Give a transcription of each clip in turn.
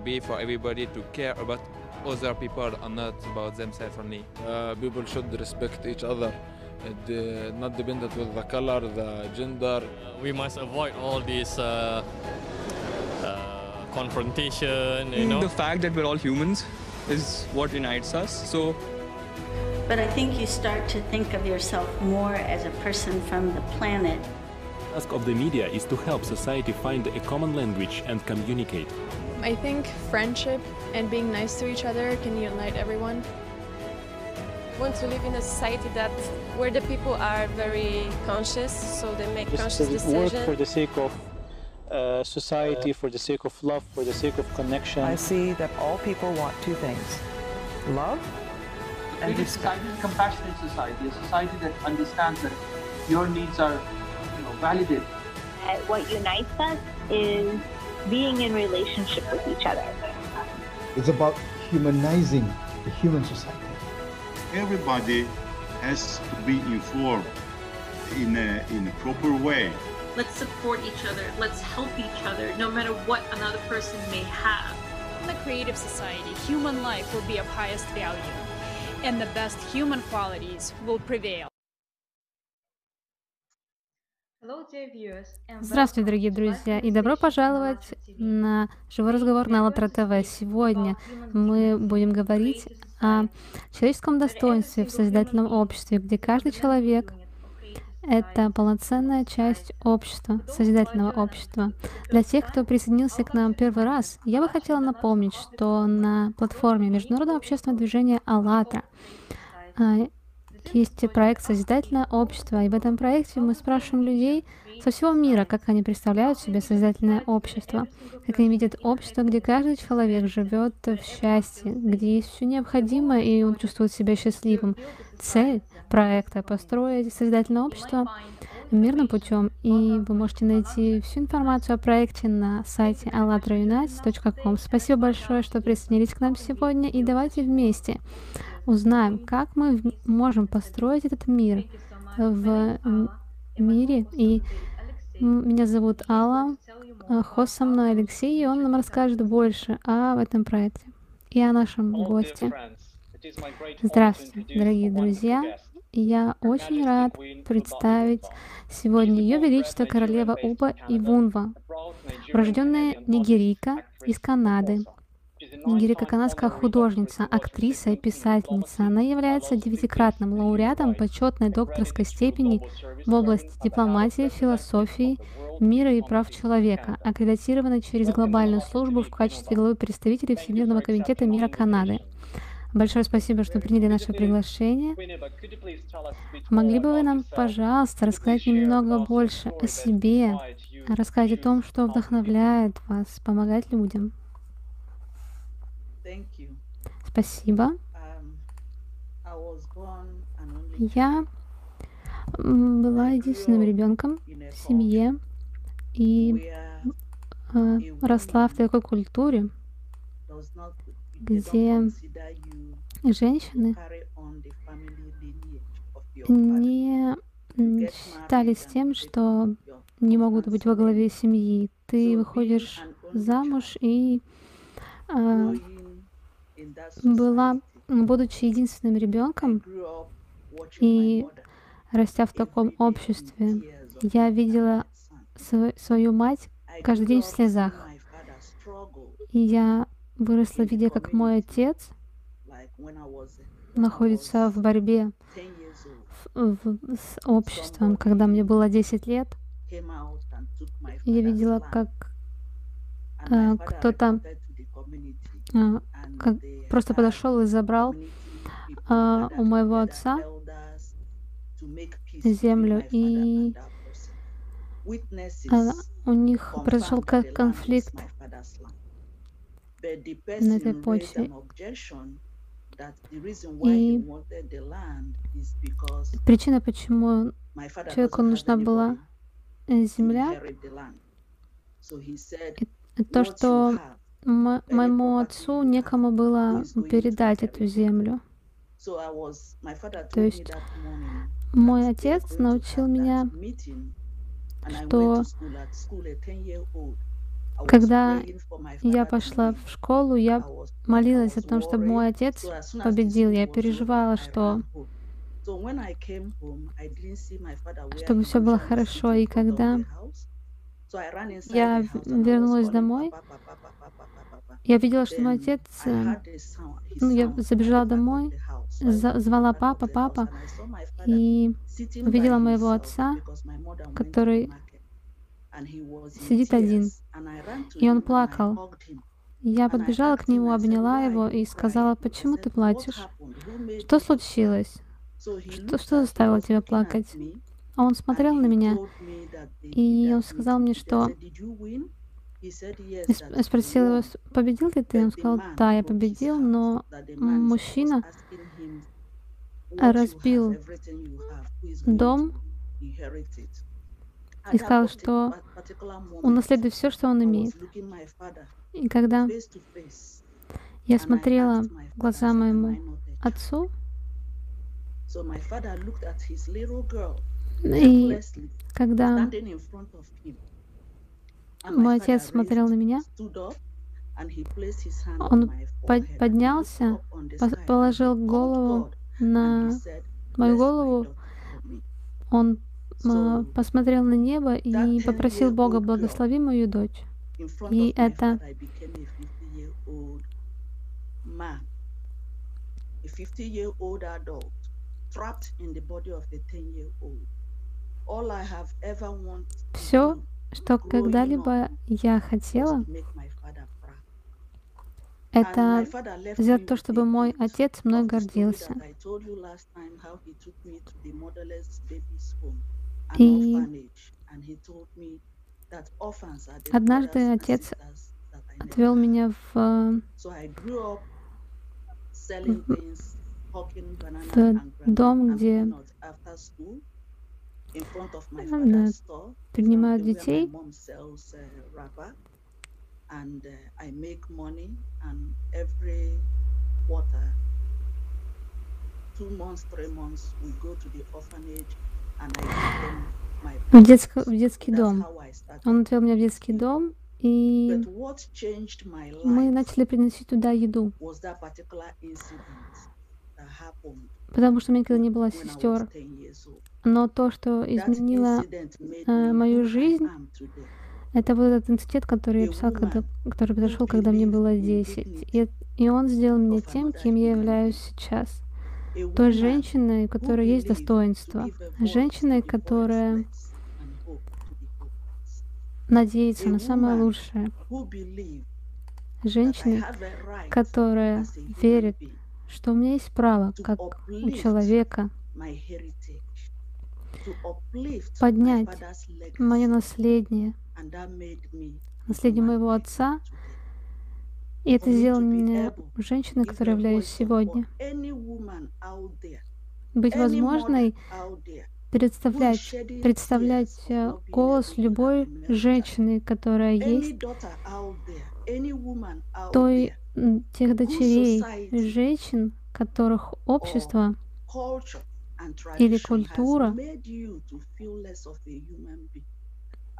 first be for everybody to care about other people and not about themselves only. Uh, people should respect each other, and, uh, not dependent with the color, the gender. we must avoid all this uh, uh, confrontation, you know. The fact that we're all humans is what unites us. So But I think you start to think of yourself more as a person from the planet. The task of the media is to help society find a common language and communicate. I think friendship and being nice to each other can unite everyone. want to live in a society that where the people are very conscious, so they make conscious Just work decisions. for the sake of uh, society, for the sake of love, for the sake of connection. I see that all people want two things love and Create a respect. society, a compassionate society, a society that understands that your needs are, you know, validated. Uh, what unites us is being in relationship with each other. It's about humanizing the human society. Everybody has to be informed in a, in a proper way. Let's support each other. Let's help each other, no matter what another person may have. In the creative society, human life will be of highest value, and the best human qualities will prevail. Здравствуйте, дорогие друзья, и добро пожаловать на живой разговор на АЛЛАТРА ТВ. Сегодня мы будем говорить о человеческом достоинстве в созидательном обществе, где каждый человек — это полноценная часть общества, созидательного общества. Для тех, кто присоединился к нам первый раз, я бы хотела напомнить, что на платформе Международного общественного движения «АЛЛАТРА» есть проект «Созидательное общество», и в этом проекте мы спрашиваем людей со всего мира, как они представляют себе созидательное общество, как они видят общество, где каждый человек живет в счастье, где есть все необходимое, и он чувствует себя счастливым. Цель проекта — построить созидательное общество мирным путем, и вы можете найти всю информацию о проекте на сайте allatraunites.com. Спасибо большое, что присоединились к нам сегодня, и давайте вместе узнаем, как мы в- можем построить этот мир в мире. И меня зовут Алла, а, хост со мной Алексей, и он нам расскажет больше об этом проекте и о нашем госте. Здравствуйте, дорогие друзья. Я очень рад представить сегодня Ее Величество Королева Уба Ивунва, урожденная нигерийка из Канады. Нигерийка канадская художница, актриса и писательница. Она является девятикратным лауреатом почетной докторской степени в области дипломатии, философии, мира и прав человека, аккредитированной через глобальную службу в качестве главы представителей Всемирного комитета мира Канады. Большое спасибо, что приняли наше приглашение. Могли бы вы нам, пожалуйста, рассказать немного больше о себе, рассказать о том, что вдохновляет вас помогать людям? Спасибо. Я м, была единственным ребенком в семье и э, росла в такой культуре, где женщины не считались тем, что не могут быть во главе семьи. Ты выходишь замуж и э, была, будучи единственным ребенком и растя в таком обществе, я видела св- свою мать каждый день в слезах. И я выросла, видя, как мой отец находится в борьбе в- в- с обществом. Когда мне было 10 лет, я видела, как э, кто-то э, просто подошел и забрал э, у моего отца землю, и э, у них произошел конфликт на этой почве. И причина, почему человеку нужна была земля, и то, что мо- моему отцу некому было передать эту землю. То есть мой отец научил меня, что Когда я пошла в школу, я молилась о том, чтобы мой отец победил. Я переживала, что чтобы все было хорошо. И когда я вернулась домой, я видела, что мой отец... Ну, я забежала домой, звала папа, папа, и увидела моего отца, который сидит один, и он плакал. Я подбежала к нему, обняла его и сказала, почему ты плачешь? Что случилось? Что, что заставило тебя плакать? А он смотрел на меня, и он сказал мне, что... Я сп- я спросила его, «С- победил ли ты? Он сказал, да, я победил, но мужчина разбил дом и сказал, что унаследует все, что он имеет. И когда я смотрела в глаза моему отцу, и когда мой отец смотрел на меня, он по- поднялся, положил голову на мою голову, он посмотрел на небо и попросил Бога, благослови мою дочь. И это a 50 year old adult trapped in the body of a 10 year old. All I have ever wanted все, что когда-либо я хотела, это сделать то, чтобы мой отец мной гордился. И однажды отец отвел меня в, э, в дом, где store, принимают детей. uh, and uh, I make money, and every quarter, two months, three months, we go to the orphanage, в, детско- в детский дом. Он отвел меня в детский дом, и мы начали приносить туда еду, потому что у меня никогда не было сестер. 10 years old. Но то, что изменило э, мою жизнь, это был этот инцидент, который я писал, когда, который произошел, когда мне было in 10. dignity И, и он сделал меня тем, кем я являюсь сейчас. Той женщиной, у которой есть достоинство. the которая надеется на самое лучшее. right которая верит, что у меня есть право, как у человека, поднять мое наследие, наследие моего отца. И это able женщиной, a являюсь сегодня. Быть возможной представлять, представлять э, голос любой женщины, которая есть, той тех дочерей, женщин, которых общество или культура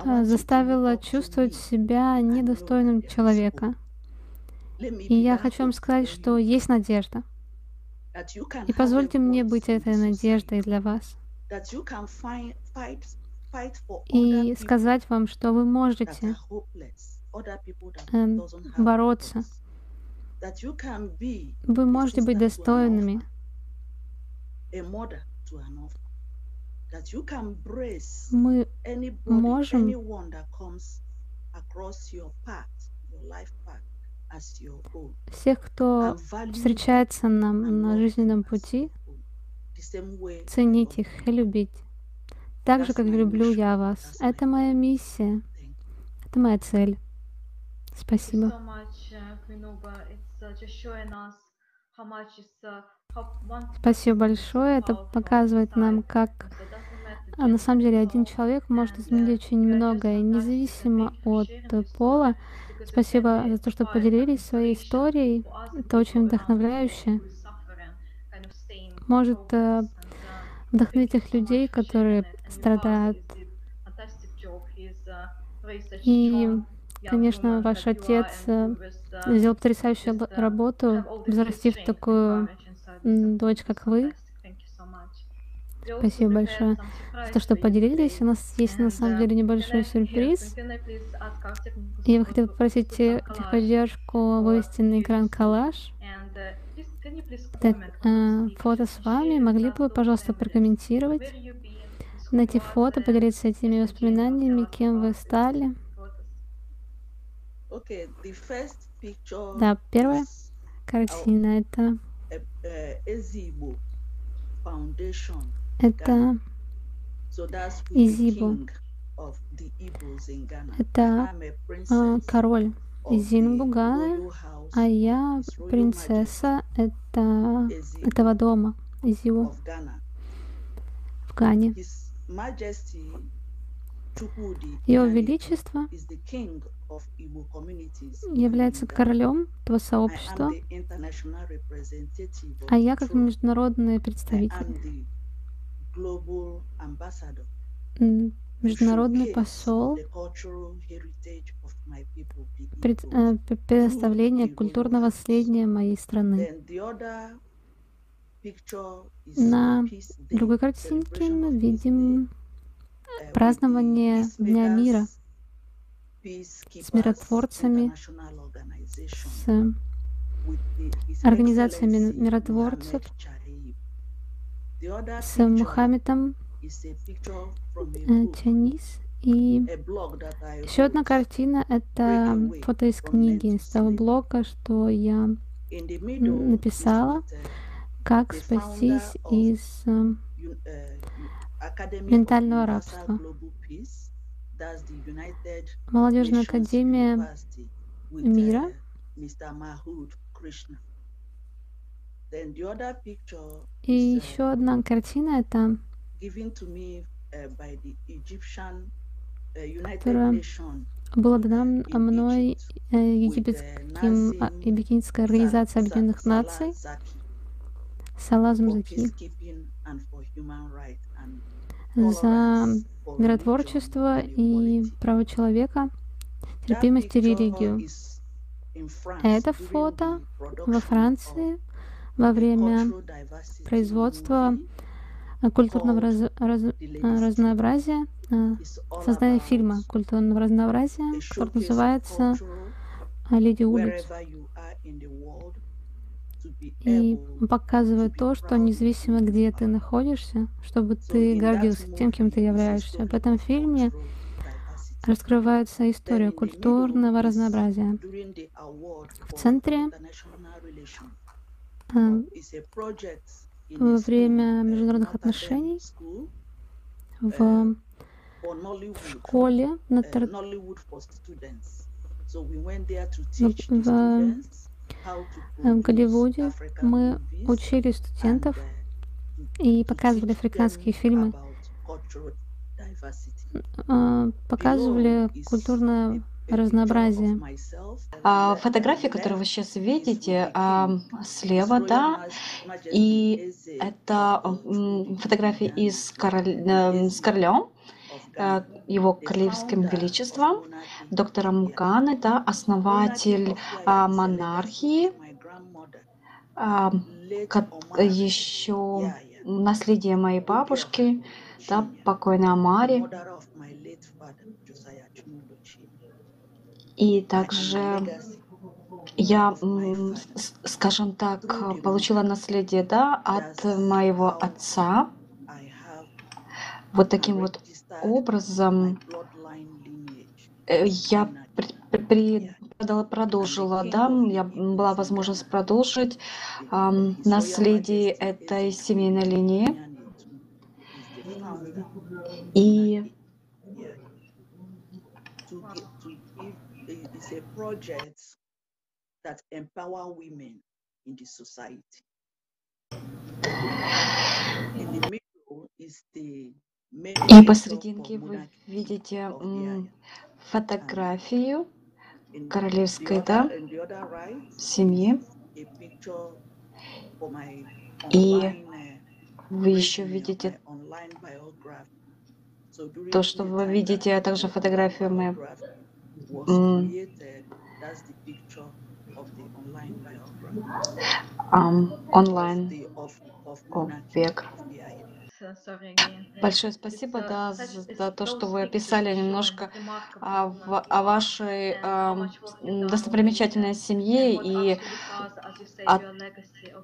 э, заставила чувствовать себя недостойным человека. И я хочу вам сказать, что есть надежда. И позвольте мне быть этой надеждой для вас. И сказать вам, что вы можете э, бороться. Вы можете быть достойными. Мы можем всех, кто встречается нам на жизненном пути, ценить их и любить. Так же, как люблю я вас. Это моя миссия. Это моя цель. Спасибо. uh, uh, uh, Спасибо большое. Это показывает нам, как а, на самом деле один человек может изменить очень многое, независимо от пола. Спасибо за то, что поделились своей историей. Это очень вдохновляюще. Может э, вдохновить тех людей, которые страдают. И Конечно, ваш отец э, сделал потрясающую работу, взрастив такую дочь, как вы. Спасибо большое за то, что поделились. У нас есть на самом деле небольшой сюрприз. Я бы хотела попросить те- техподдержку вывести на экран коллаж. Так, э, фото с вами. Могли бы вы, пожалуйста, прокомментировать? Найти фото, поделиться этими воспоминаниями, кем вы стали. Да, первая картина это uh, uh, это Ghana. Это а, король of из the Зингуганы, royal house а я принцесса это этого дома из его of Ghana. в Гане. Его Величество является королем этого сообщества, а я как международный представитель, международный посол пред- Igbos. э, п- предоставления культурного наследия моей страны. На другой картинке мы видим uh, празднование Дня мира с миротворцами, с организациями миротворцев, с Мухаммедом э, Чанис. И еще одна картина — это фото из книги, из того блога, что я написала, uh, как спастись из э, uh, ментального рабства. Молодежная академия мира. И uh, еще одна картина — это uh, uh, которая была дана мной э, египетским, а, египетской организацией Объединенных Наций. Салазом Заки за миротворчество и право человека, терпимость и религию. France Это фото во Франции во время производства культурного раз- раз- разнообразия, э, about фильма культурного разнообразия, который называется «Леди улиц». И показывает то, что независимо где ты находишься, чтобы ты гордился тем, кем ты являешься. В этом фильме раскрывается история культурного разнообразия. В центре во время uh, международных отношений в школе на uh, to в, в, э, Голливуде мы учили студентов и показывали африканские фильмы, э, показывали культурное разнообразие. А, фотографии, которые вы сейчас видите, а, слева, да, и это фотографии из король- э, с королем, э, его королевским величеством, доктором Ганы, да, основатель а, монархии, а, еще наследие моей бабушки, да, покойной Амари. И также я, скажем так, получила наследие, да, от моего отца. Вот таким вот образом э, я при- при- при- продол- продолжила, да, я была возможность продолжить ам, наследие этой семейной линии. И to give, to give i- is a project that empower women in the society. И посерединке вы видите фотографию королевской, да, other, in the other right, семьи. И uh, вы еще видите то, что вы видите, а также фотографию моей was м, created, that's the picture of the online Biafra, ам, онлайн the of, of о, monarchy век. of the Большое спасибо uh, да, за то, что вы описали немножко о, о вашей the достопримечательной семье и о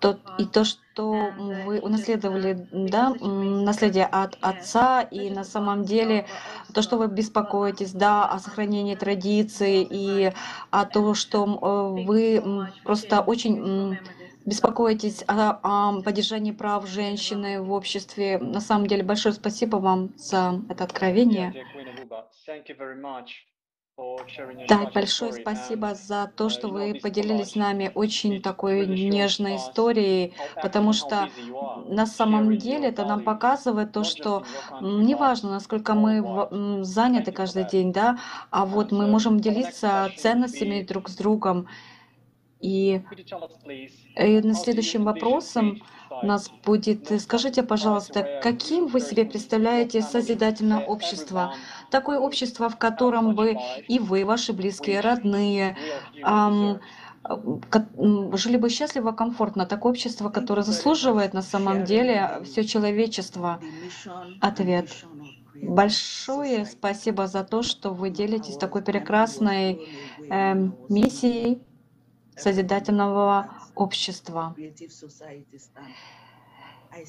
то, и то, что uh, вы uh, унаследовали, да, наследие от отца, и на самом деле то, что вы беспокоитесь, да, uh, о сохранении традиций и о том, что э, вы просто очень. Беспокоитесь о, о поддержании прав женщины в обществе. На самом деле большое спасибо вам за это откровение. Да, a большое спасибо за то, uh, что вы поделились с нами очень такой нежной историей, потому что на самом деле это нам показывает то, что неважно, насколько мы заняты каждый день, да, а вот мы uh, можем делиться ценностями друг с другом. И э, how на следующим вопросом у нас будет, э, скажите, пожалуйста, каким вы себе представляете созидательное общество? Такое общество, в котором бы и вы, ваши близкие, родные, real human ам, deserves? ко- м, жили бы счастливо, комфортно. Такое общество, которое заслуживает на самом деле все человечество. Ответ. Большое спасибо за то, что вы делитесь такой прекрасной эм, seeing миссией созидательного общества.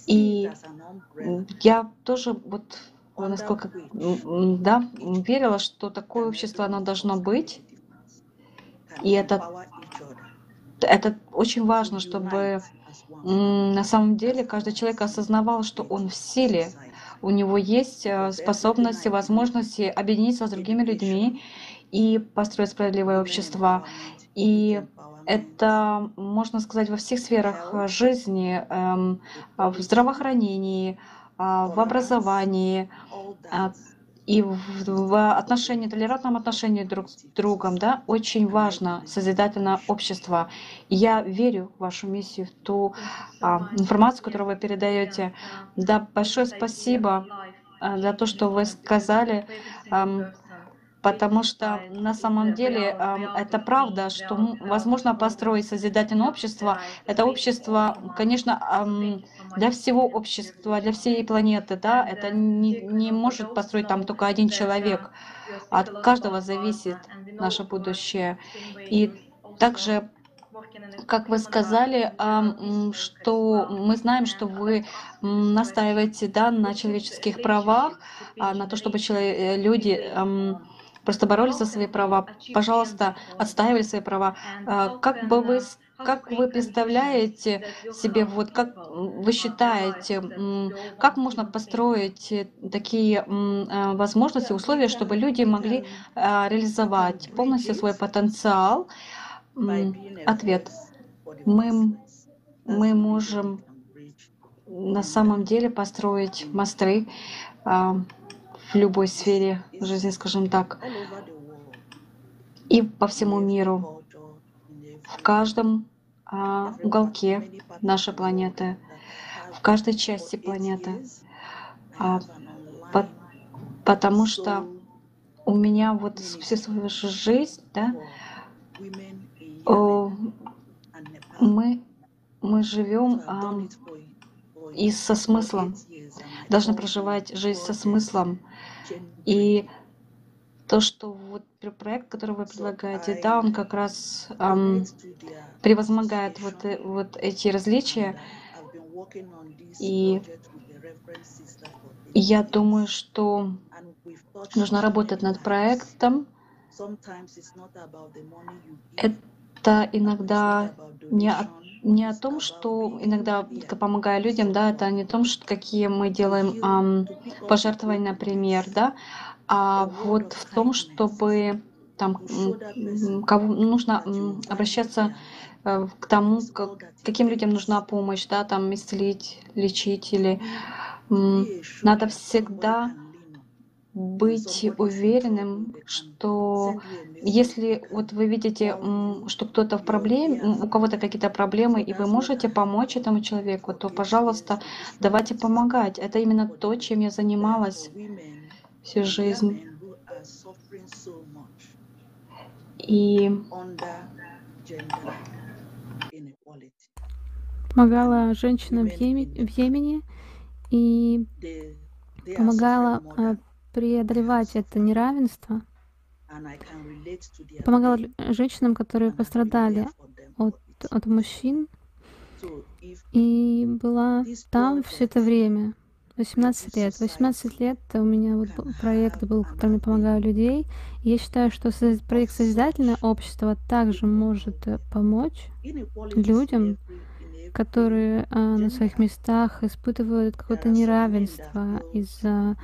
И я тоже вот насколько да, верила, что такое общество оно должно быть. И это, это очень важно, чтобы на самом деле каждый человек осознавал, что он в силе, у него есть э, способности, возможности объединиться с другими людьми и построить справедливое общество. И это, можно сказать, во всех сферах э, жизни, эм, а, в здравоохранении, а, в образовании а, и в, в отношении, толерантном отношении друг с другом, да, очень важно созидательное общество. И я верю в вашу миссию, в ту а, информацию, которую вы передаете. Да, большое спасибо а, за то, что вы сказали, for потому что на самом деле это правда, что возможно построить созидательное общество. Это общество, конечно, для всего общества, для всей планеты, да, это uh, не, не может построить там только один uh, человек. От каждого зависит uh, наше будущее. И также как вы сказали, что мы знаем, что вы настаиваете да, на человеческих правах, а, на то, чтобы э, люди? Просто боролись за свои права. Пожалуйста, отстаивали свои права. А, Как бы вы, как вы представляете себе, вот как вы считаете, как можно построить такие а, возможности, условия, чтобы люди могли а, реализовать полностью свой потенциал? Ответ. Мы, мы можем на самом деле построить мосты в любой сфере жизни, скажем так, и по всему миру, в каждом а, уголке нашей планеты, в каждой части планеты, А, по- потому что у меня вот всю свою жи- жизнь, да, о, мы, мы живем а, и со смыслом, должны проживать жизнь со смыслом. И то, что вот пр- проект, который вы предлагаете, да, он как раз their превозмогает вот, э- вот эти различия. uh, И я думаю, что нужно работать над проектом. Это иногда не о, не о том, что иногда, помогая людям, да, это не о том, что какие мы делаем the пожертвования, например, да, а вот в том, чтобы там кого нужно обращаться э, к тому, как, каким людям нужна помощь, да, там исцелить, лечить или надо всегда. Быть уверенным, что если вот вы видите, что кто-то в проблеме, у кого-то какие-то проблемы, и вы можете помочь этому человеку, то, пожалуйста, давайте помогать. Это именно то, чем я занималась всю жизнь. И помогала женщинам в, Йеме- в Йемене и помогала преодолевать это неравенство, помогала женщинам, которые пострадали от, от мужчин, и была там все это время. 18 лет. society 18 лет у меня вот проект был, которым я помогаю людей. И я считаю, что проект «Созидательное общество» также может э, помочь людям, которые а, на своих местах испытывают какое-то неравенство из-за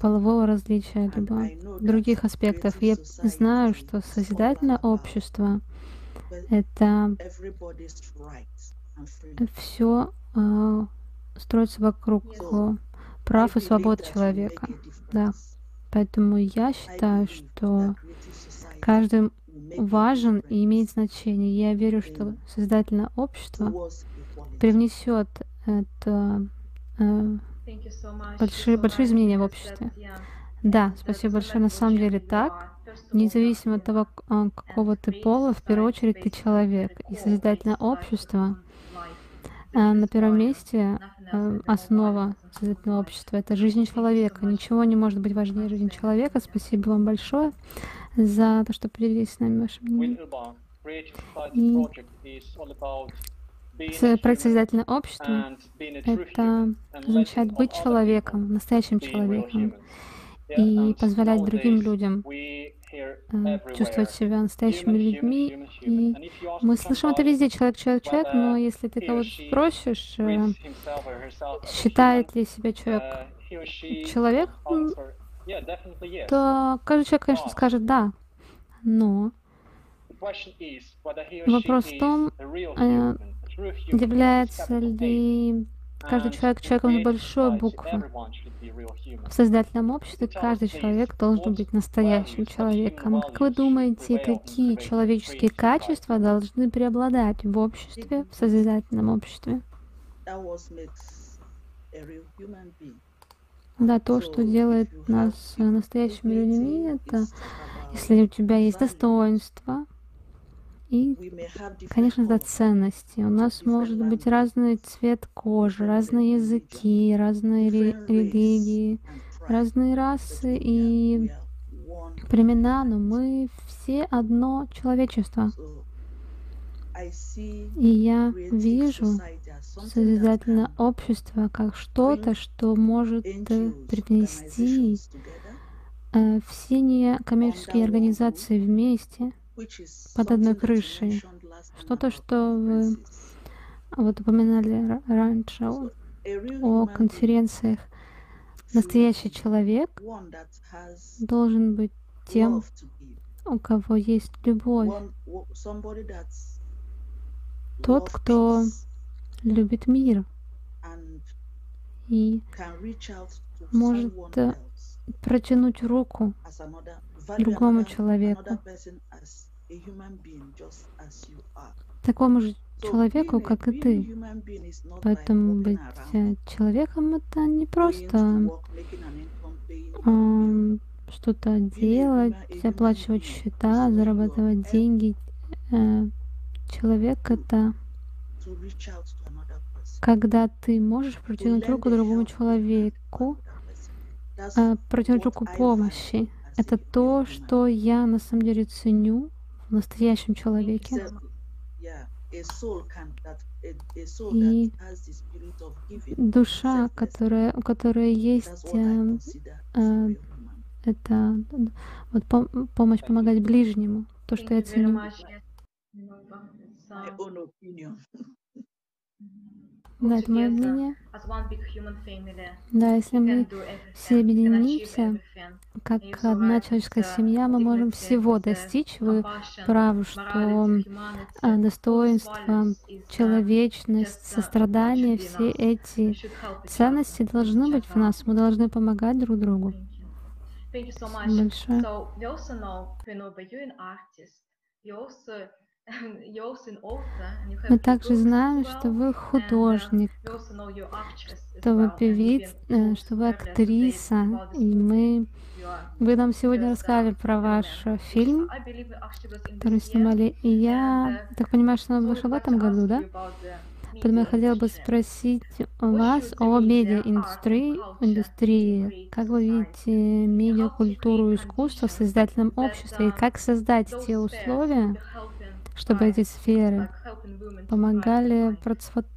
полового различия, либо других аспектов. Я знаю, что созидательное общество — это все строится вокруг э, прав и свобод человека. Да. Поэтому я считаю, что каждый важен и имеет значение. Я верю, что создательное общество привнесет это большие, большие изменения в обществе. Да, спасибо большое. На самом деле are, так. all, Независимо от того, а, какого ты пола, в первую очередь ты человек. И созидательное общество а, на первом месте а, основа создательного общества — это жизнь человека. Ничего не может быть важнее жизни человека. Спасибо вам большое за то, что поделились с нами вашим мнением. И Project is all about being a С- Проект human «Созидательное общество» это означает быть человеком, настоящим человеком, и позволять другим людям э, чувствовать себя настоящими людьми. И мы слышим это везде, человек, человек, человек, но whether если ты кого-то спросишь, э, считает ли себя человек uh, человек, то каждый человек, конечно, скажет «да». Но вопрос в том, является ли каждый человек человеком с большой буквы. В создательном обществе каждый человек должен быть настоящим человеком. Как вы думаете, какие человеческие качества должны преобладать в обществе, в созидательном обществе? Да, то, что делает нас настоящими людьми, это если у тебя есть достоинство и, конечно, это ценности. У нас может быть разный цвет кожи, разные языки, разные религии, разные расы и племена, но мы все одно человечество. И я вижу созидательное общество как что-то, что может э, together, э, все некоммерческие организации вместе под одной крышей. Что-то, что вы вот упоминали ра- раньше о, конференциях. Настоящий человек должен быть тем, у кого есть любовь, тот, кто любит мир и может э, протянуть руку другому человеку, такому же человеку, как и ты. Поэтому быть э, человеком это не просто что-то делать, оплачивать счета, зарабатывать деньги. Э, Человек это когда ты можешь протянуть руку другому человеку, э, протянуть руку помощи. Это то, что я на самом деле ценю в настоящем человеке. И душа, которая, у которой есть эм, э, это вот пом- помощь помогать ближнему, то, что я ценю. Uh. Да, это мое мнение. Да, если мы все объединимся, как одна человеческая uh, семья, мы можем всего uh, достичь. Вы правы, что а, достоинство, uh, человечность, uh, сострадание, все эти ценности должны быть в нас. Мы должны помогать друг другу. Большое. Мы также знаем, что вы художник, что вы певица, э, что вы актриса, и мы вы нам сегодня рассказали про ваш фильм, который снимали, и я. так понимаю, что он вышел в этом году, да? Поэтому я хотела бы спросить вас о медиа-индустрии, индустрии. Как вы видите медиакультуру и искусство в создательном обществе, и как создать те условия, чтобы эти сферы помогали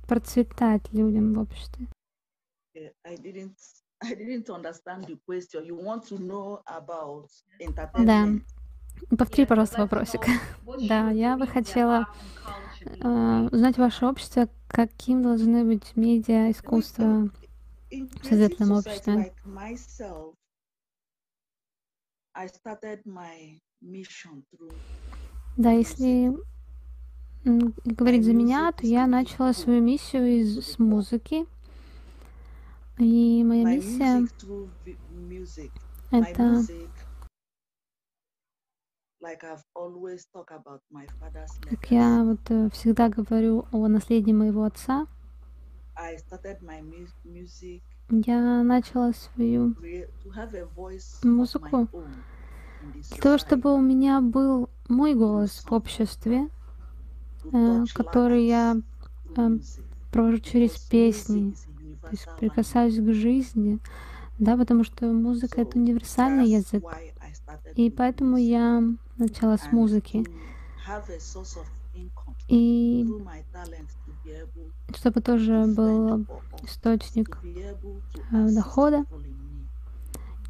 процветать людям в обществе? Да. Повтори, пожалуйста, вопросик. Да, я бы хотела э, узнать ваше общество, каким должны быть медиа, искусство в создательном обществе. Да, если говорить за меня, то я начала свою миссию из, с музыки. И моя миссия — это как я вот э, всегда говорю о наследии моего отца, я начала свою музыку для того, чтобы у меня был мой голос в обществе, э, который я э, провожу через песни, то есть прикасаюсь к жизни, да, потому что музыка — это универсальный язык. И поэтому я начала с музыки. И чтобы тоже был источник э, дохода,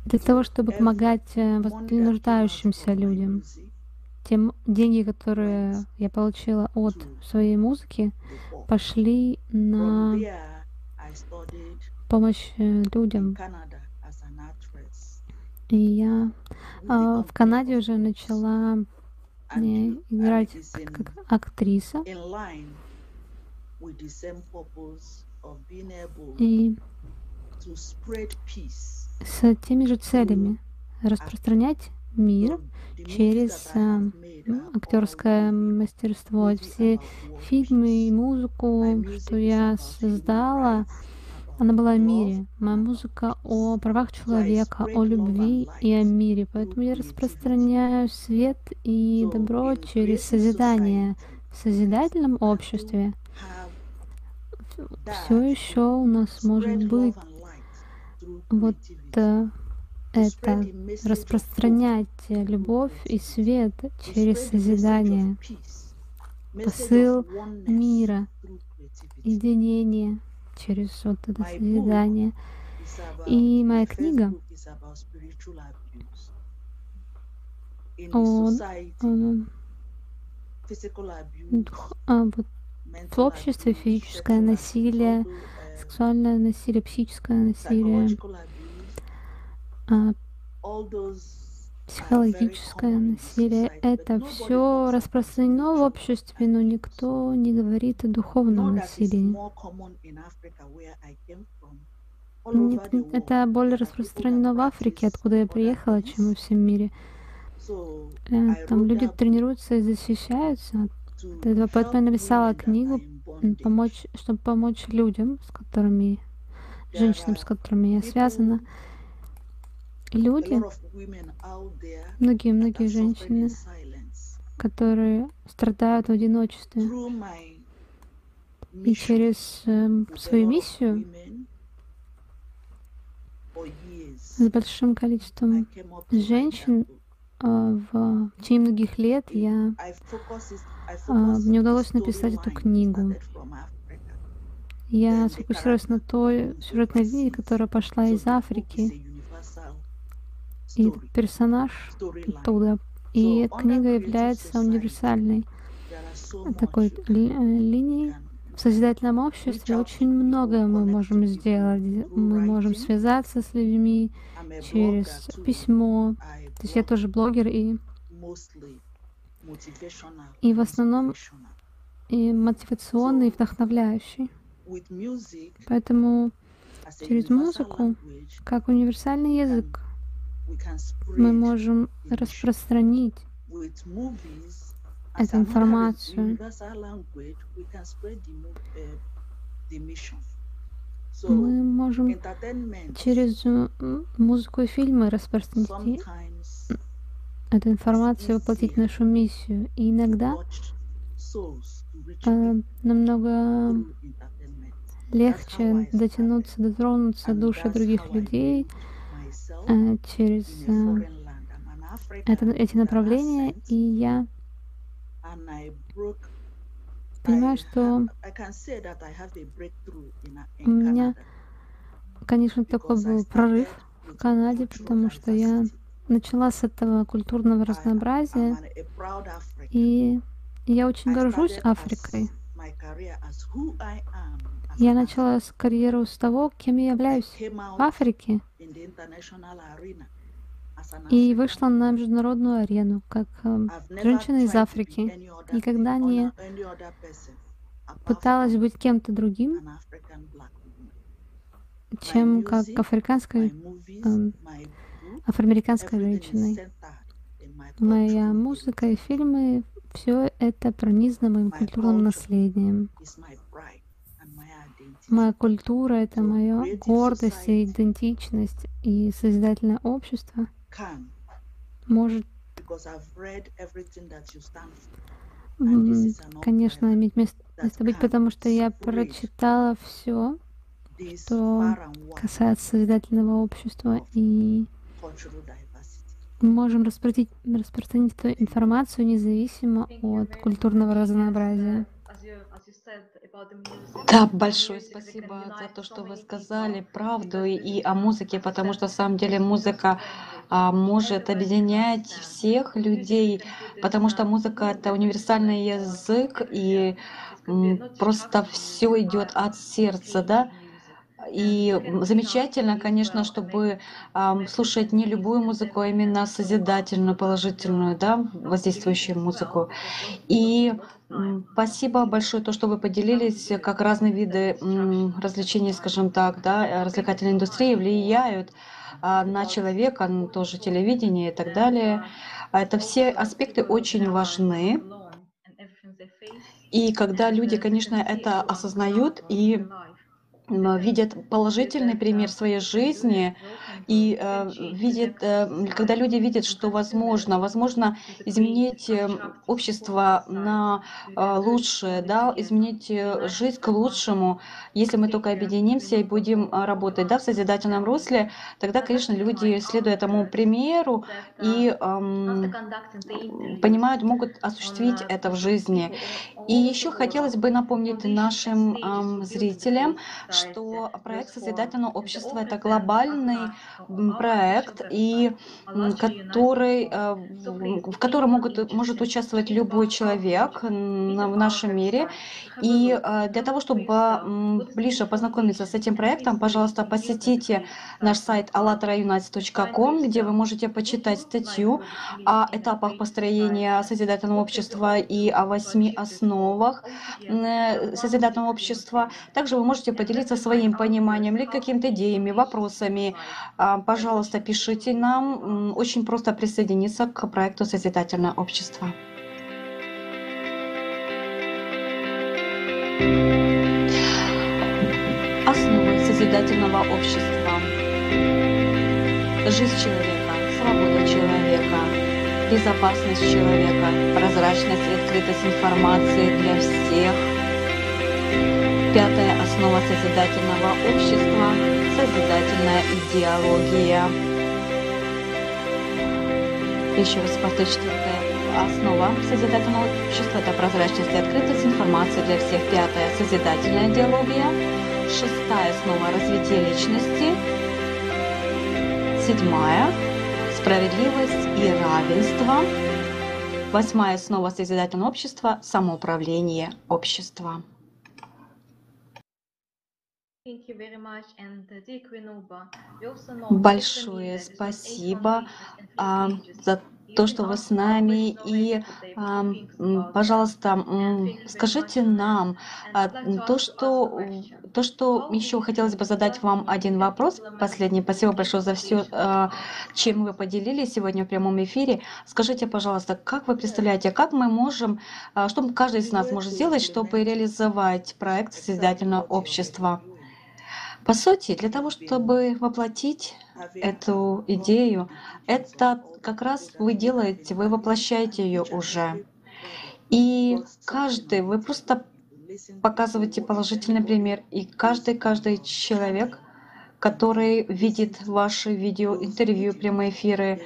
для того, чтобы помогать э, нуждающимся людям. Те деньги, которые я получила от своей музыки, пошли на помощь э, людям. И я а, в Канаде уже начала не, играть как, как актриса. И с теми же целями распространять мир через а, ну, актерское мастерство. Все фильмы и музыку, что я создала, она была о мире. Моя музыка о правах человека, о любви и о мире. Поэтому я распространяю свет и добро через созидание. В созидательном обществе все еще у нас может быть вот э, это распространять любовь и свет через созидание, посыл мира, единение через вот это созидание. И моя книга о, о, а, в обществе физическое насилие, сексуальное насилие, психическое насилие, а, психологическое насилие. Это все распространено в обществе, но никто не говорит о духовном насилии. Нет, это более распространено в Африке, откуда я приехала, чем во всем мире. Э, там люди тренируются и защищаются. Поэтому я написала книгу, помочь, чтобы помочь людям, с которыми, женщинам, с которыми я связана, люди, многие-многие женщины, которые страдают в одиночестве. И через э, свою миссию с большим количеством женщин э, в течение многих лет я мне удалось написать эту книгу. Я сфокусировалась на той сюжетной линии, которая пошла из Африки, и персонаж оттуда. И книга является универсальной такой ли, э, линией. В созидательном обществе очень многое мы можем сделать. Мы можем связаться с людьми через письмо. То есть я тоже блогер и и в основном и мотивационный, и вдохновляющий. Поэтому через музыку, как универсальный язык, мы можем распространить эту информацию. Мы можем через музыку и фильмы распространить эту информацию, воплотить нашу миссию. И иногда э, намного легче дотянуться, дотронуться души других людей э, через э, это, эти направления. И я понимаю, что у меня, конечно, такой был прорыв в Канаде, потому что я начала с этого культурного разнообразия, и я очень горжусь Африкой. Я начала карьеру с того, кем я являюсь в Африке, и вышла на международную арену как э, женщина из Африки. Никогда не пыталась быть кем-то другим, чем как африканской, э, афроамериканской женщиной. Моя музыка и фильмы — все это пронизано моим культурным наследием. Моя культура — это моя гордость и идентичность и созидательное общество может, конечно, иметь место, место быть, потому что я прочитала все, что касается созидательного общества, и мы можем распространить, распространить эту информацию независимо от культурного разнообразия. Да, большое спасибо за то, что вы сказали правду и о музыке, потому что, на самом деле, музыка а, может объединять всех людей, потому что музыка — это универсальный язык, и просто все идет от сердца, да? И замечательно, конечно, чтобы э, слушать не любую музыку, а именно созидательную, положительную, да, воздействующую музыку. И Спасибо большое, то, что вы поделились, как разные виды развлечений, скажем так, да, развлекательной индустрии влияют а, на человека, на тоже телевидение и так далее. Это все аспекты очень важны. И когда люди, конечно, это осознают и видят положительный пример своей жизни и э, видят, э, когда люди видят, что возможно, возможно изменить э, общество на э, лучшее, да, изменить э, жизнь к лучшему, если мы только объединимся и будем э, работать, да, в созидательном русле, тогда, конечно, люди, следуя этому примеру и э, понимают, могут осуществить это в жизни. И еще хотелось бы напомнить нашим э, зрителям, что проект Созидательного общества — это глобальный проект, и который, э, в котором могут, может участвовать любой человек в нашем мире. И э, для того, чтобы ближе познакомиться с этим проектом, пожалуйста, посетите наш сайт allatraunites.com, где вы можете почитать статью о этапах построения Созидательного общества и о восьми основах э, Созидательного общества. Также вы можете поделиться своим пониманием или какими-то идеями, вопросами. А, пожалуйста, пишите нам. Очень просто присоединиться к проекту «Созидательное общество». Основы созидательного общества. Жизнь человека, свобода человека, безопасность человека, прозрачность и открытость информации для всех – Пятая основа созидательного общества – созидательная идеология. Еще раз повторю, четвертая основа созидательного общества – это прозрачность и открытость информации для всех. Пятая – созидательная идеология. Шестая основа – развитие личности. Седьмая – справедливость и равенство. Восьмая основа созидательного общества – самоуправление общества. Большое спасибо а, за то, что вы с нами. И, м, пожалуйста, скажите нам а, то, что, то, что еще хотелось бы задать вам один вопрос последний. Спасибо большое за все, чем вы поделились сегодня в прямом эфире. Скажите, пожалуйста, как вы представляете, как мы можем, а, что каждый из нас может сделать, чтобы реализовать проект созидательного общества? По сути, для того, чтобы воплотить эту идею, это как раз вы делаете, вы воплощаете ее уже. И каждый, вы просто показываете положительный пример, и каждый, каждый человек, который видит ваши видео, интервью, прямые эфиры,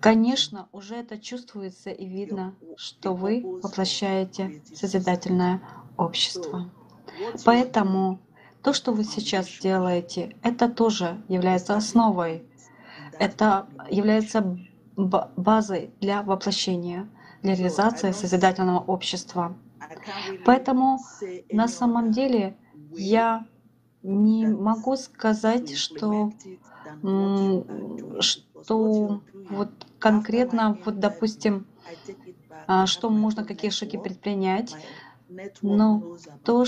конечно, уже это чувствуется и видно, что вы воплощаете созидательное общество. Поэтому то, что вы сейчас делаете, это тоже является основой, это является базой для воплощения, для реализации созидательного общества. Поэтому на самом деле я не могу сказать, что, что вот конкретно, вот допустим, а, что можно, какие шаги предпринять, но то,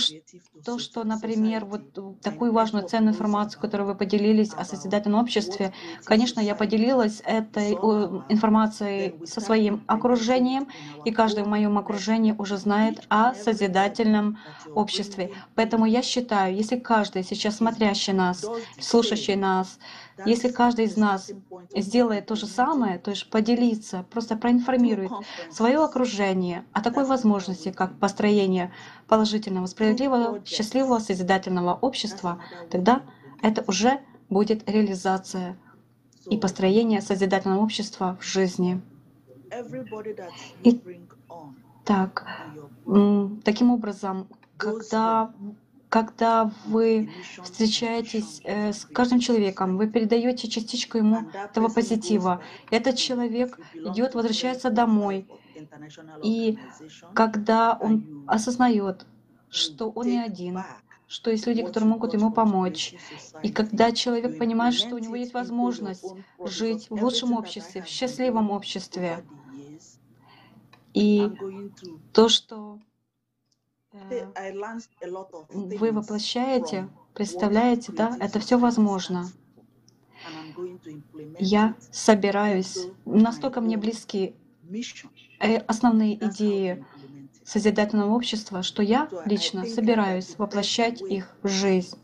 то, что, например, вот такую важную ценную информацию, которую вы поделились о созидательном обществе, конечно, я поделилась этой информацией со своим окружением, и каждый в моем окружении уже знает о созидательном обществе. Поэтому я считаю, если каждый сейчас смотрящий нас, слушающий нас, если каждый из нас сделает то же самое, то есть поделиться, просто проинформирует свое окружение о такой возможности, как построение положительного, справедливого, счастливого, созидательного общества, тогда это уже будет реализация и построение созидательного общества в жизни. И так, таким образом, когда когда вы встречаетесь э, с каждым человеком, вы передаете частичку ему этого позитива. Этот человек идет, возвращается домой. И когда он осознает, что он не один, что есть люди, которые могут ему помочь. И когда человек понимает, что у него есть возможность жить в лучшем обществе, в счастливом обществе, и то, что вы воплощаете, представляете, да, это все возможно. Я собираюсь, настолько мне близки э, основные идеи созидательного общества, что я лично собираюсь воплощать их в жизнь.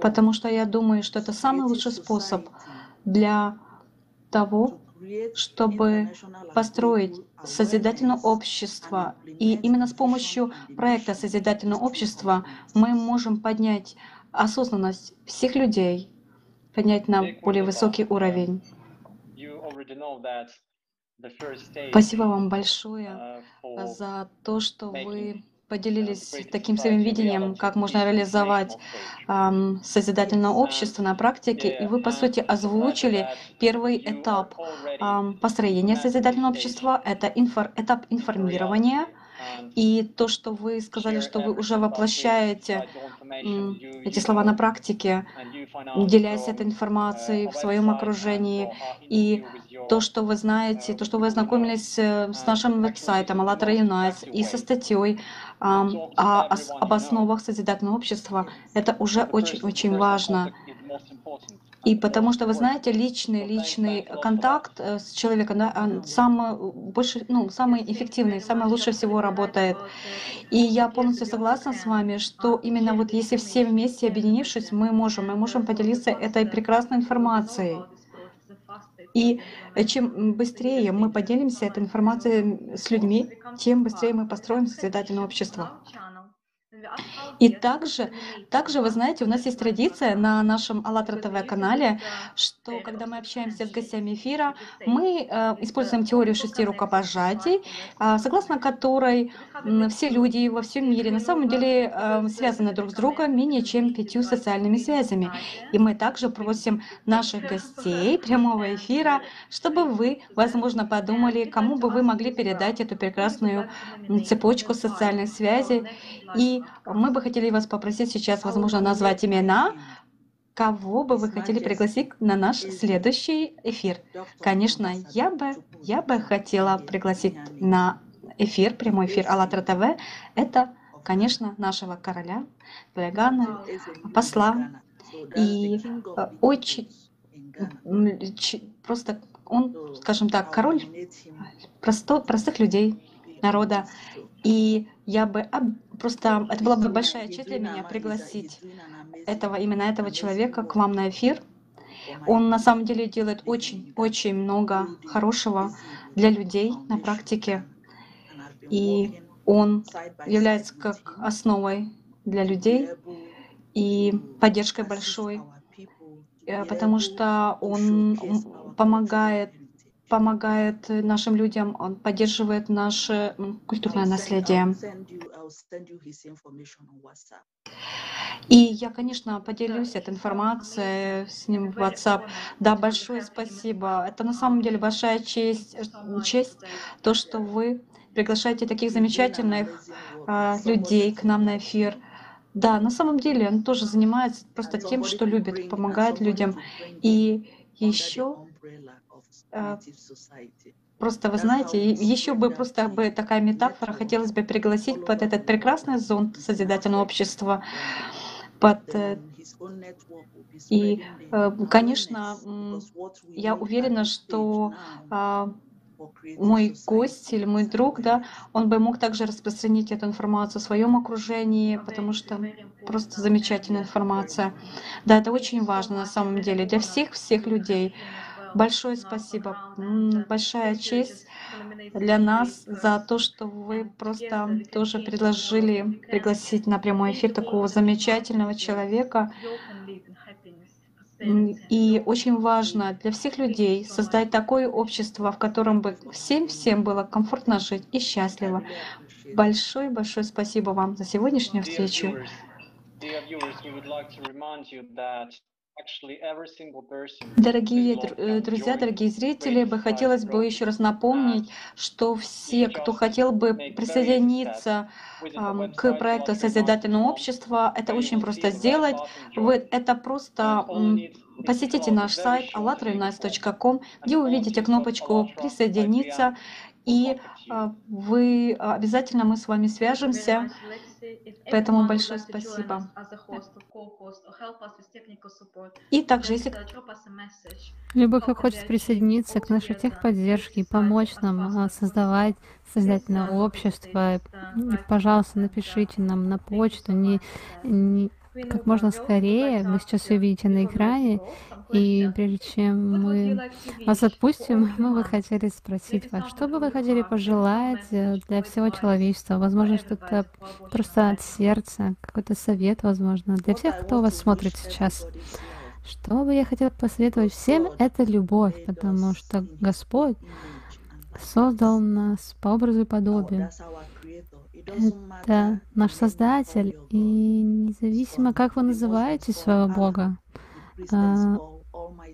Потому что я думаю, что это самый лучший способ для того, чтобы построить созидательное общество. И именно с помощью проекта созидательного общества мы можем поднять осознанность всех людей, поднять на более высокий уровень. Спасибо вам большое за то, что вы поделились таким своим видением, как можно реализовать эм, созидательное общество на практике, и вы, по сути, озвучили первый этап эм, построения созидательного общества. Это инфор этап информирования, и то, что вы сказали, что вы уже воплощаете эти слова на практике, делясь этой информацией в своем окружении, и то, что вы знаете, то, что вы ознакомились э, с нашим веб-сайтом АЛЛАТРА Unites и со статьей а, об основах созидательного общества, это уже очень-очень важно. И потому что, вы знаете, личный, личный контакт э, с человеком, да, самый, больше, ну, самый эффективный, самый лучше всего работает. И я полностью согласна с вами, что именно вот если все вместе объединившись, мы можем, мы можем поделиться этой прекрасной информацией. И чем быстрее мы поделимся этой информацией с людьми, тем быстрее мы построим созидательное общество. И также, также, вы знаете, у нас есть традиция на нашем АЛЛАТРА ТВ канале, что когда мы общаемся с гостями эфира, мы э, используем теорию шести рукопожатий, э, согласно которой э, все люди во всем мире на самом деле э, связаны друг с другом менее чем пятью социальными связями. И мы также просим наших гостей прямого эфира, чтобы вы, возможно, подумали, кому бы вы могли передать эту прекрасную цепочку социальных связей. И мы бы хотели вас попросить сейчас, возможно, назвать имена. кого бы вы хотели пригласить на наш следующий эфир? Конечно, я бы, я бы хотела пригласить на эфир, прямой эфир АЛЛАТРА ТВ. Это, конечно, нашего короля, Плегана, посла. И э, очень просто он, скажем так, король просто, простых людей, народа. И я бы просто, это была бы большая честь для меня пригласить этого, именно этого человека к вам на эфир. Он на самом деле делает очень-очень много хорошего для людей на практике. И он является как основой для людей и поддержкой большой, э, потому что он помогает помогает нашим людям, он поддерживает наше культурное наследие. И я, конечно, поделюсь этой информацией с ним в WhatsApp. Да, большое спасибо. Это на самом деле большая честь, честь то, что вы приглашаете таких замечательных э, людей к нам на эфир. Да, на самом деле он тоже занимается просто тем, что любит, помогает людям. И еще э, Просто, вы знаете, еще бы просто бы такая метафора, хотелось бы пригласить под этот прекрасный зонт созидательного общества, под э, и, э, конечно, я уверена, что а, мой гость или мой друг, да, он бы мог также распространить эту информацию в своем окружении, потому что просто замечательная информация. Да, это очень важно на самом деле для всех-всех людей. Большое спасибо, большая честь для нас за то, что вы просто тоже предложили пригласить на прямой эфир такого замечательного человека. И очень важно для всех людей создать такое общество, в котором бы всем-всем было комфортно жить и счастливо. Большое-большое спасибо вам за сегодняшнюю встречу. Дорогие друзья, дорогие зрители, бы хотелось бы еще раз напомнить, что все, кто хотел бы присоединиться к проекту Созидательного общества, это очень просто сделать. Вы, это просто посетите наш сайт allatraunites.com, где увидите кнопочку «Присоединиться», и а, вы обязательно мы с вами свяжемся. Поэтому большое спасибо. И также, если Либо кто хочет присоединиться к нашей техподдержке и помочь нам а, создавать создательное общество, пожалуйста, напишите нам на почту, не, не, как можно скорее. Вы сейчас все видите на экране. И прежде чем мы вас отпустим, мы бы хотели спросить вас, что бы вы хотели пожелать э, для всего человечества? Возможно, что-то просто от сердца, какой-то совет, возможно, для всех, кто вас смотрит сейчас. Что бы я хотела посоветовать всем, это любовь, потому что Господь создал нас по образу и подобию. Это наш Создатель, и независимо, как вы называете своего Бога, а,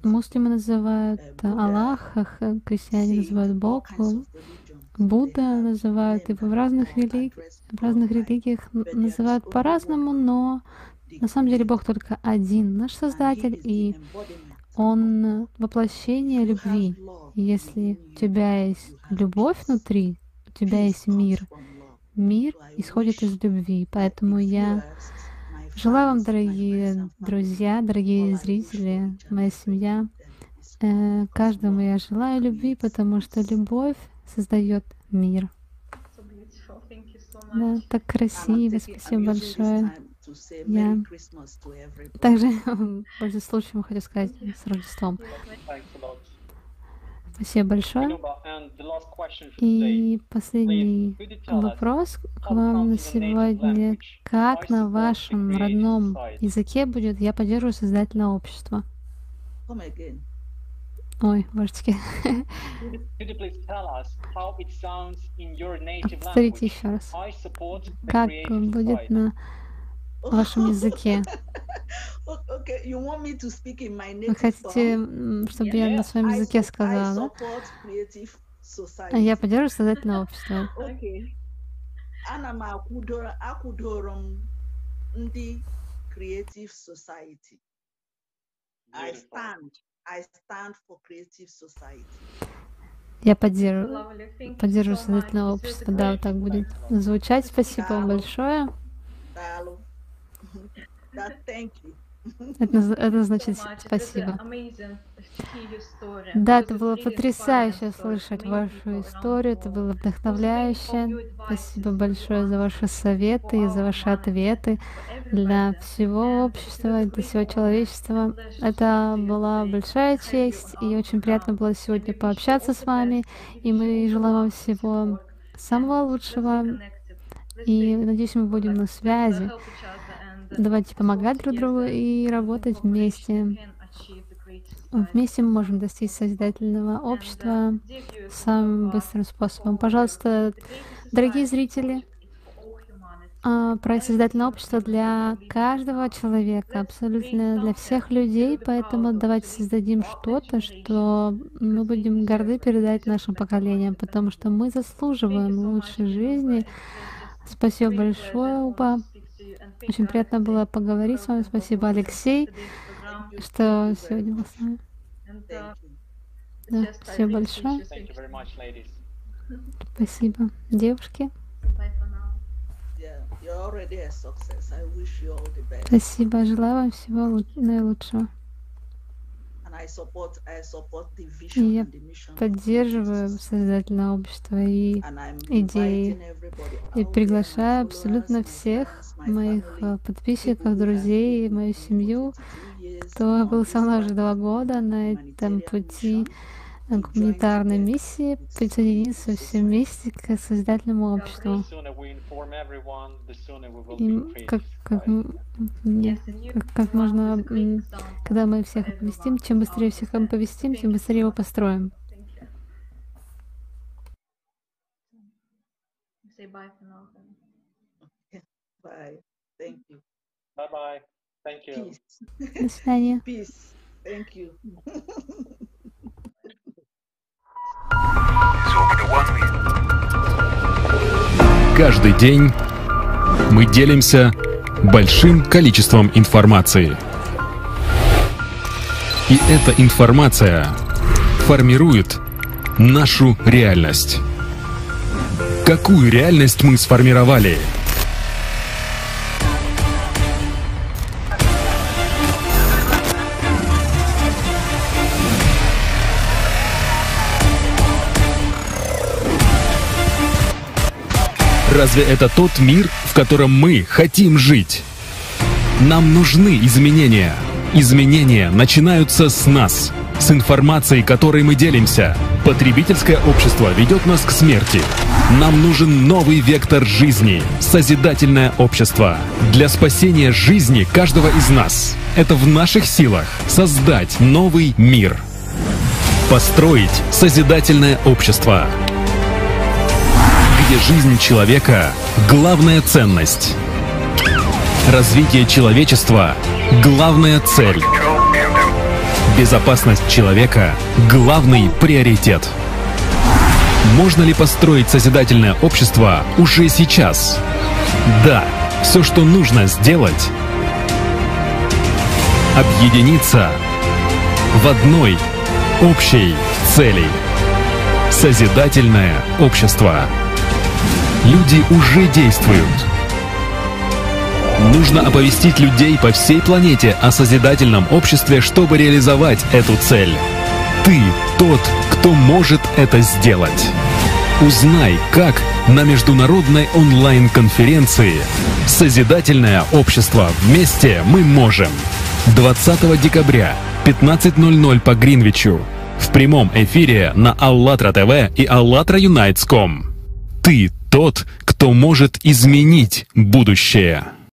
муслимы называют Аллаха, христиане называют Бог, Будда называют, и в разных, религи... в разных религиях называют по-разному, но на самом деле Бог только один, наш Создатель, и Он воплощение любви. Если у тебя есть любовь внутри, у тебя есть мир, Мир исходит из любви, поэтому я желаю вам, дорогие друзья, дорогие зрители, моя семья, э, каждому я желаю любви, потому что любовь создает мир. Да, так красиво, спасибо большое. Я также, пользуясь случаем, хочу сказать с Рождеством. Спасибо большое. И последний вопрос к вам на сегодня. Как на вашем родном языке будет «Я поддерживаю создательное общество»? Ой, божечки. Повторите еще раз. Как будет на вашем языке? Вы хотите, чтобы я на своем языке сказала? Я поддерживаю создательное общество. Ana m akwụdoro akwụdoro m ndị Creative Society. I stand. I stand for creative society. Я поддерживаю, поддерживаю сознательное общество. Да, вот так будет звучать. Спасибо вам большое. Thank you. Это, это значит спасибо. Да, это было потрясающе слышать вашу историю, это было вдохновляюще. Спасибо большое за ваши советы и за ваши ответы для всего общества, для всего человечества. Это была большая честь, и очень приятно было сегодня пообщаться с вами. И мы желаем вам всего самого лучшего. И надеюсь, мы будем на связи. Давайте помогать друг другу и работать вместе. Вместе мы можем достичь созидательного общества самым быстрым способом. Пожалуйста, дорогие зрители, а, проект Созидательное общество для каждого человека, абсолютно для всех людей, поэтому давайте создадим что-то, что мы будем горды передать нашим поколениям, потому что мы заслуживаем лучшей жизни. Спасибо большое, Уба. Очень приятно было поговорить с вами. Спасибо, Алексей, что сегодня был с нами. Да, спасибо большое. Спасибо. Девушки, спасибо. Желаю вам всего лу- наилучшего. And I support I support the И я поддерживаю созидательное общество и идеи. И приглашаю абсолютно всех моих э, подписчиков, друзей, мою семью, кто был со мной уже два года на этом пути гуманитарной миссии, присоединиться все вместе к созидательному обществу. И как, как, как, как можно, когда мы всех оповестим, чем быстрее всех оповестим, тем быстрее его построим. Say bye for now. then. Bye. Thank you. Bye bye. Thank you. Peace. До свидания. Peace. Thank you. Каждый день мы делимся большим количеством информации. И эта информация формирует нашу реальность. Какую реальность мы сформировали? Разве это тот мир, в котором мы хотим жить? Нам нужны изменения. Изменения начинаются с нас, с информацией, которой мы делимся. Потребительское общество ведет нас к смерти. Нам нужен новый вектор жизни, созидательное общество. Для спасения жизни каждого из нас. Это в наших силах создать новый мир. Построить созидательное общество, где жизнь человека — главная ценность. Развитие человечества — главная цель. Безопасность человека — главный приоритет. Можно ли построить созидательное общество уже сейчас? Да, все, что нужно сделать — объединиться в одной общей цели. Созидательное общество. Люди уже действуют. Нужно оповестить людей по всей планете о созидательном обществе, чтобы реализовать эту цель. Ты тот, кто может это сделать. Узнай, как на международной онлайн-конференции «Созидательное общество. Вместе мы можем» 20 декабря 15.00 по Гринвичу в прямом эфире на АЛЛАТРА ТВ и ALLATRAUNITES.com. Ты тот, кто может изменить будущее.